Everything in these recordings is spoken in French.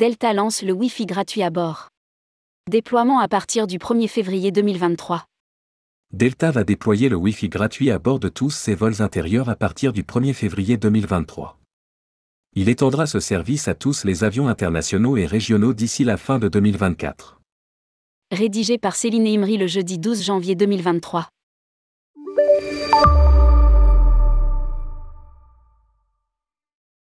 Delta lance le Wi-Fi gratuit à bord. Déploiement à partir du 1er février 2023. Delta va déployer le Wi-Fi gratuit à bord de tous ses vols intérieurs à partir du 1er février 2023. Il étendra ce service à tous les avions internationaux et régionaux d'ici la fin de 2024. Rédigé par Céline Imri le jeudi 12 janvier 2023.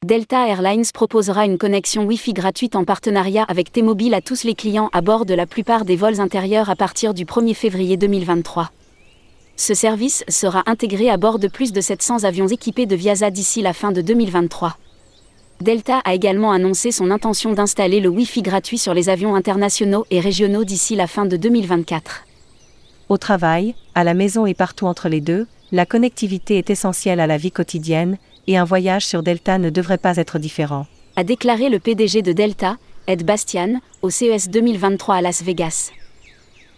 Delta Airlines proposera une connexion Wi-Fi gratuite en partenariat avec T-Mobile à tous les clients à bord de la plupart des vols intérieurs à partir du 1er février 2023. Ce service sera intégré à bord de plus de 700 avions équipés de Viasa d'ici la fin de 2023. Delta a également annoncé son intention d'installer le Wi-Fi gratuit sur les avions internationaux et régionaux d'ici la fin de 2024. Au travail, à la maison et partout entre les deux, la connectivité est essentielle à la vie quotidienne, et un voyage sur Delta ne devrait pas être différent. A déclaré le PDG de Delta, Ed Bastian, au CES 2023 à Las Vegas.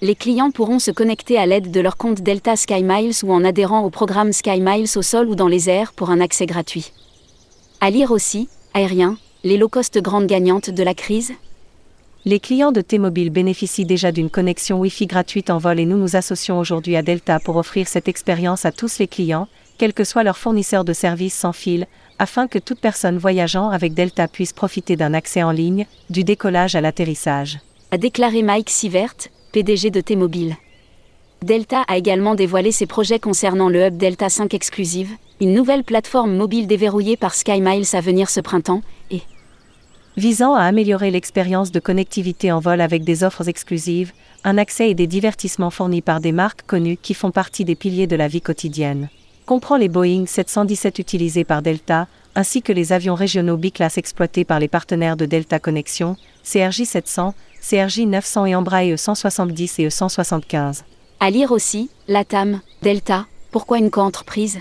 Les clients pourront se connecter à l'aide de leur compte Delta SkyMiles ou en adhérant au programme SkyMiles au sol ou dans les airs pour un accès gratuit. À lire aussi, aérien, les low cost grandes gagnantes de la crise Les clients de T-Mobile bénéficient déjà d'une connexion Wi-Fi gratuite en vol et nous nous associons aujourd'hui à Delta pour offrir cette expérience à tous les clients, quel que soit leur fournisseur de services sans fil, afin que toute personne voyageant avec Delta puisse profiter d'un accès en ligne, du décollage à l'atterrissage. A déclaré Mike Sivert, PDG de T-Mobile. Delta a également dévoilé ses projets concernant le Hub Delta 5 Exclusive, une nouvelle plateforme mobile déverrouillée par SkyMiles à venir ce printemps, et visant à améliorer l'expérience de connectivité en vol avec des offres exclusives, un accès et des divertissements fournis par des marques connues qui font partie des piliers de la vie quotidienne comprend les Boeing 717 utilisés par Delta, ainsi que les avions régionaux biclasse exploités par les partenaires de Delta Connexion, CRJ 700, CRJ 900 et Embraer E170 et E175. À lire aussi, Latam, Delta, pourquoi une co-entreprise